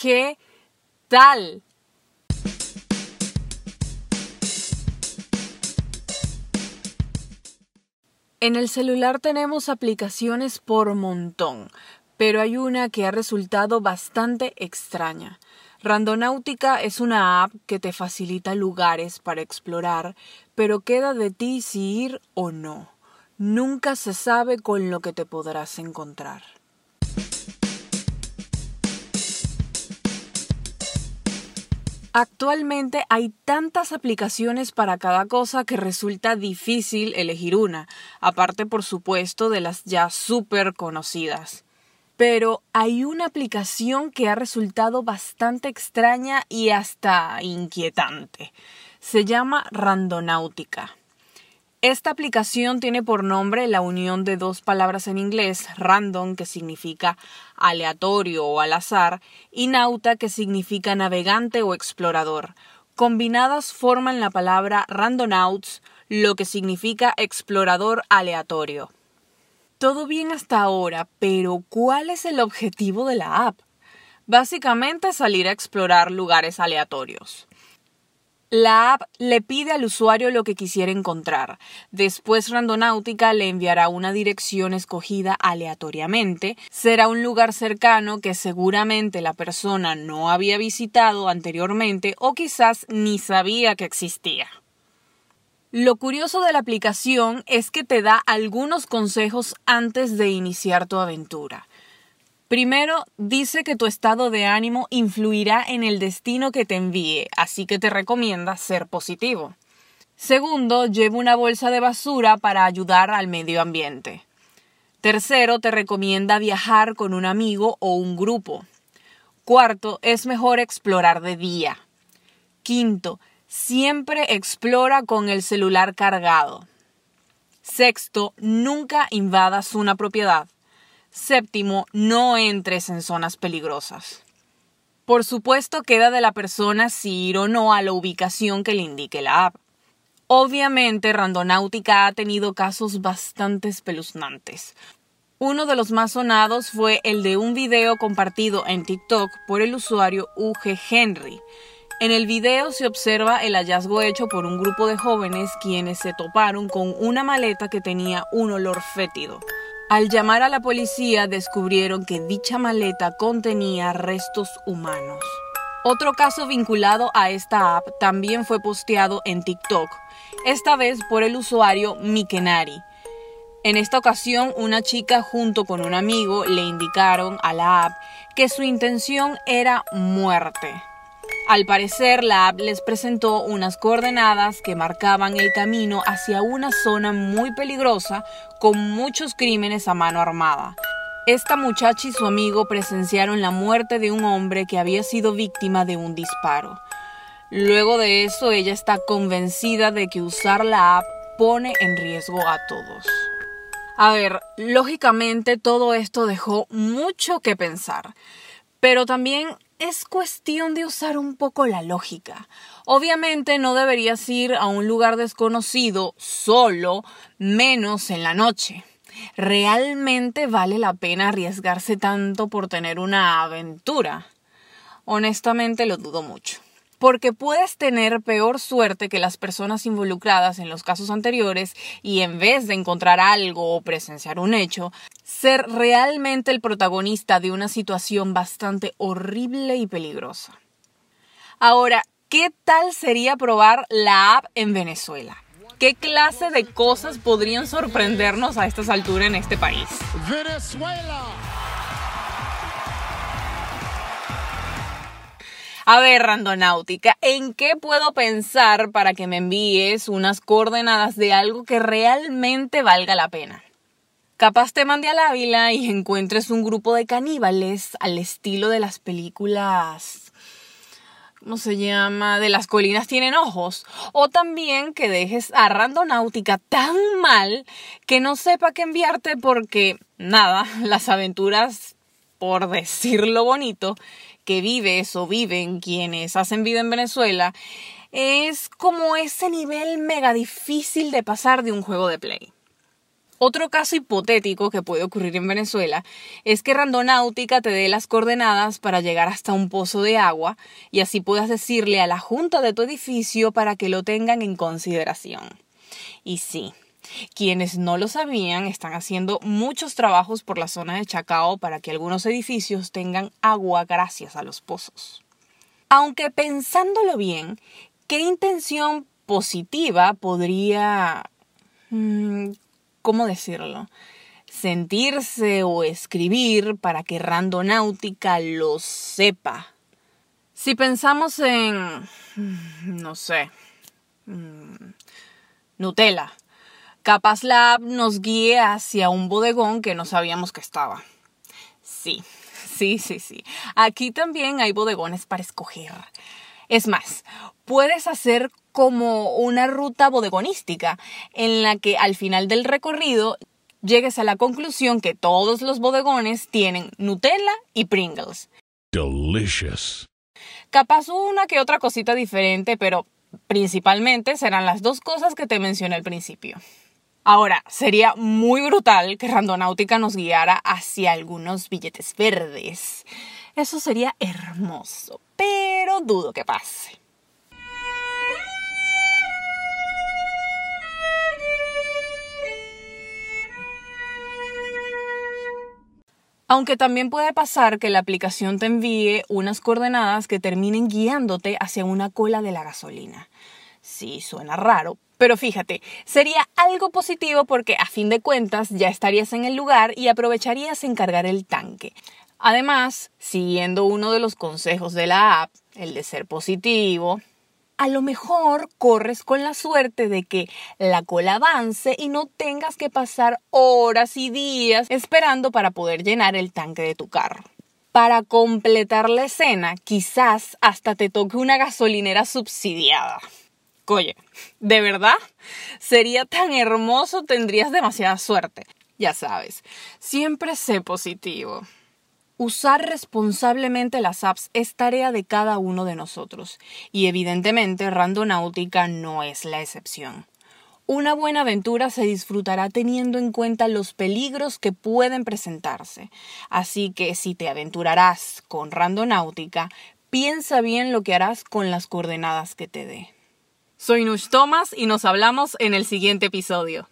¿Qué tal? En el celular tenemos aplicaciones por montón, pero hay una que ha resultado bastante extraña. Randonáutica es una app que te facilita lugares para explorar, pero queda de ti si ir o no. Nunca se sabe con lo que te podrás encontrar. Actualmente hay tantas aplicaciones para cada cosa que resulta difícil elegir una, aparte por supuesto de las ya súper conocidas pero hay una aplicación que ha resultado bastante extraña y hasta inquietante. Se llama Randonáutica. Esta aplicación tiene por nombre la unión de dos palabras en inglés, random, que significa aleatorio o al azar, y nauta, que significa navegante o explorador. Combinadas forman la palabra randonauts, lo que significa explorador aleatorio. Todo bien hasta ahora, pero ¿cuál es el objetivo de la app? Básicamente salir a explorar lugares aleatorios. La app le pide al usuario lo que quisiera encontrar. Después Randonáutica le enviará una dirección escogida aleatoriamente. Será un lugar cercano que seguramente la persona no había visitado anteriormente o quizás ni sabía que existía. Lo curioso de la aplicación es que te da algunos consejos antes de iniciar tu aventura. Primero, dice que tu estado de ánimo influirá en el destino que te envíe, así que te recomienda ser positivo. Segundo, lleva una bolsa de basura para ayudar al medio ambiente. Tercero, te recomienda viajar con un amigo o un grupo. Cuarto, es mejor explorar de día. Quinto, Siempre explora con el celular cargado. Sexto, nunca invadas una propiedad. Séptimo, no entres en zonas peligrosas. Por supuesto, queda de la persona si ir o no a la ubicación que le indique la app. Obviamente, Randonáutica ha tenido casos bastante espeluznantes. Uno de los más sonados fue el de un video compartido en TikTok por el usuario UG Henry, en el video se observa el hallazgo hecho por un grupo de jóvenes quienes se toparon con una maleta que tenía un olor fétido. Al llamar a la policía descubrieron que dicha maleta contenía restos humanos. Otro caso vinculado a esta app también fue posteado en TikTok, esta vez por el usuario Mikenari. En esta ocasión, una chica junto con un amigo le indicaron a la app que su intención era muerte. Al parecer, la app les presentó unas coordenadas que marcaban el camino hacia una zona muy peligrosa con muchos crímenes a mano armada. Esta muchacha y su amigo presenciaron la muerte de un hombre que había sido víctima de un disparo. Luego de eso, ella está convencida de que usar la app pone en riesgo a todos. A ver, lógicamente todo esto dejó mucho que pensar, pero también es cuestión de usar un poco la lógica. Obviamente no deberías ir a un lugar desconocido solo, menos en la noche. ¿Realmente vale la pena arriesgarse tanto por tener una aventura? Honestamente lo dudo mucho porque puedes tener peor suerte que las personas involucradas en los casos anteriores y en vez de encontrar algo o presenciar un hecho, ser realmente el protagonista de una situación bastante horrible y peligrosa. Ahora, ¿qué tal sería probar la app en Venezuela? ¿Qué clase de cosas podrían sorprendernos a estas alturas en este país? Venezuela. A ver, Randonáutica, ¿en qué puedo pensar para que me envíes unas coordenadas de algo que realmente valga la pena? Capaz te mande al Ávila y encuentres un grupo de caníbales al estilo de las películas. ¿Cómo se llama? De las colinas tienen ojos. O también que dejes a Randonáutica tan mal que no sepa qué enviarte porque, nada, las aventuras, por decirlo bonito, que vives o viven quienes hacen vida en Venezuela es como ese nivel mega difícil de pasar de un juego de play. Otro caso hipotético que puede ocurrir en Venezuela es que Randonáutica te dé las coordenadas para llegar hasta un pozo de agua y así puedas decirle a la junta de tu edificio para que lo tengan en consideración. Y sí, quienes no lo sabían están haciendo muchos trabajos por la zona de Chacao para que algunos edificios tengan agua gracias a los pozos. Aunque pensándolo bien, ¿qué intención positiva podría mm, ¿cómo decirlo? Sentirse o escribir para que Randonáutica lo sepa. Si pensamos en, no sé, mm, Nutella, capaz la nos guíe hacia un bodegón que no sabíamos que estaba. Sí, sí, sí, sí. Aquí también hay bodegones para escoger. Es más, puedes hacer como una ruta bodegonística en la que al final del recorrido llegues a la conclusión que todos los bodegones tienen Nutella y Pringles. Delicious. Capaz una que otra cosita diferente, pero principalmente serán las dos cosas que te mencioné al principio. Ahora, sería muy brutal que Randonáutica nos guiara hacia algunos billetes verdes. Eso sería hermoso, pero dudo que pase. Aunque también puede pasar que la aplicación te envíe unas coordenadas que terminen guiándote hacia una cola de la gasolina. Sí, suena raro, pero fíjate, sería algo positivo porque a fin de cuentas ya estarías en el lugar y aprovecharías en cargar el tanque. Además, siguiendo uno de los consejos de la app, el de ser positivo, a lo mejor corres con la suerte de que la cola avance y no tengas que pasar horas y días esperando para poder llenar el tanque de tu carro. Para completar la escena, quizás hasta te toque una gasolinera subsidiada. Oye, ¿de verdad? Sería tan hermoso, tendrías demasiada suerte. Ya sabes, siempre sé positivo. Usar responsablemente las apps es tarea de cada uno de nosotros y evidentemente Randonáutica no es la excepción. Una buena aventura se disfrutará teniendo en cuenta los peligros que pueden presentarse, así que si te aventurarás con Randonáutica, piensa bien lo que harás con las coordenadas que te dé. Soy Nush Thomas y nos hablamos en el siguiente episodio.